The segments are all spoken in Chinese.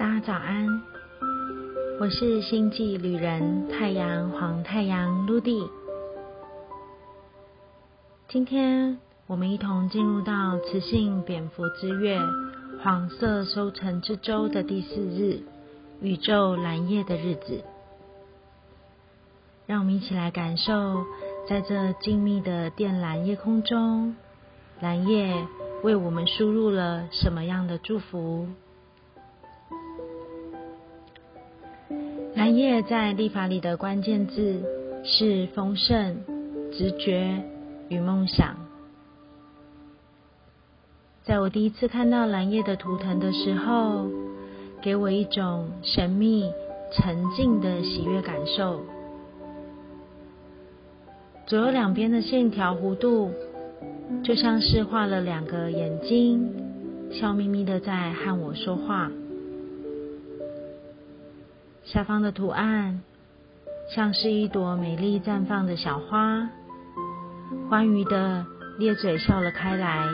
大家早安，我是星际旅人太阳黄太阳 Ludy。今天我们一同进入到雌性蝙蝠之月黄色收成之周的第四日，宇宙蓝夜的日子。让我们一起来感受，在这静谧的靛蓝夜空中，蓝夜为我们输入了什么样的祝福？蓝叶在历法里的关键字是丰盛、直觉与梦想。在我第一次看到蓝叶的图腾的时候，给我一种神秘、沉静的喜悦感受。左右两边的线条弧度，就像是画了两个眼睛，笑眯眯的在和我说话。下方的图案像是一朵美丽绽放的小花，欢愉的咧嘴笑了开来。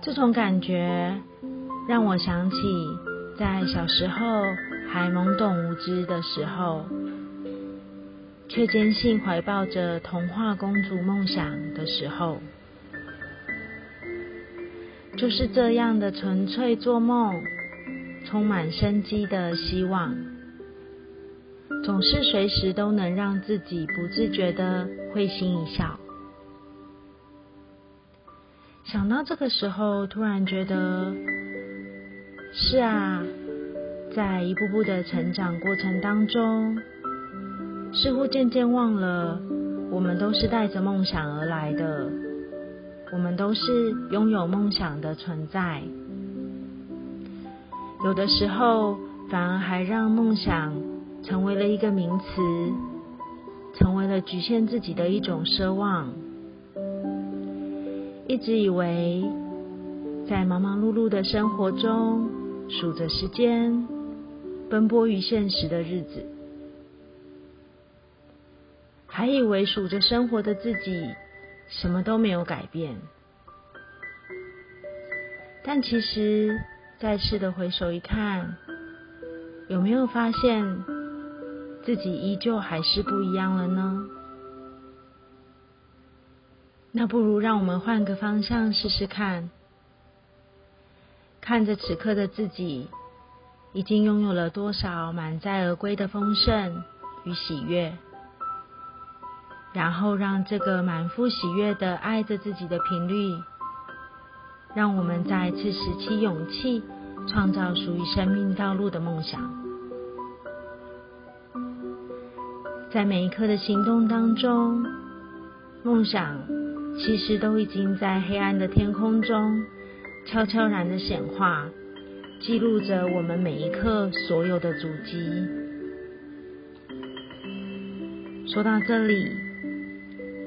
这种感觉让我想起在小时候还懵懂无知的时候，却坚信怀抱着童话公主梦想的时候，就是这样的纯粹做梦。充满生机的希望，总是随时都能让自己不自觉的会心一笑。想到这个时候，突然觉得，是啊，在一步步的成长过程当中，似乎渐渐忘了，我们都是带着梦想而来的，我们都是拥有梦想的存在。有的时候，反而还让梦想成为了一个名词，成为了局限自己的一种奢望。一直以为，在忙忙碌碌的生活中，数着时间，奔波于现实的日子，还以为数着生活的自己，什么都没有改变。但其实。再次的回首一看，有没有发现自己依旧还是不一样了呢？那不如让我们换个方向试试看，看着此刻的自己，已经拥有了多少满载而归的丰盛与喜悦，然后让这个满腹喜悦的爱着自己的频率。让我们再次拾起勇气，创造属于生命道路的梦想。在每一刻的行动当中，梦想其实都已经在黑暗的天空中悄悄然的显化，记录着我们每一刻所有的足迹。说到这里，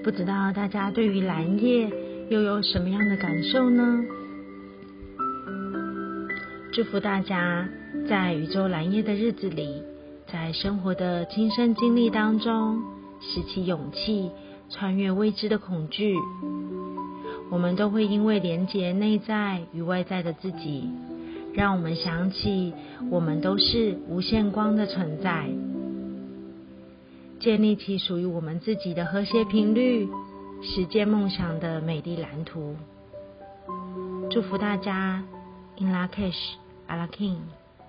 不知道大家对于蓝叶又有什么样的感受呢？祝福大家在宇宙蓝夜的日子里，在生活的亲身经历当中，拾起勇气，穿越未知的恐惧。我们都会因为连接内在与外在的自己，让我们想起我们都是无限光的存在，建立起属于我们自己的和谐频率，实践梦想的美丽蓝图。祝福大家！In Lakesh。I like King.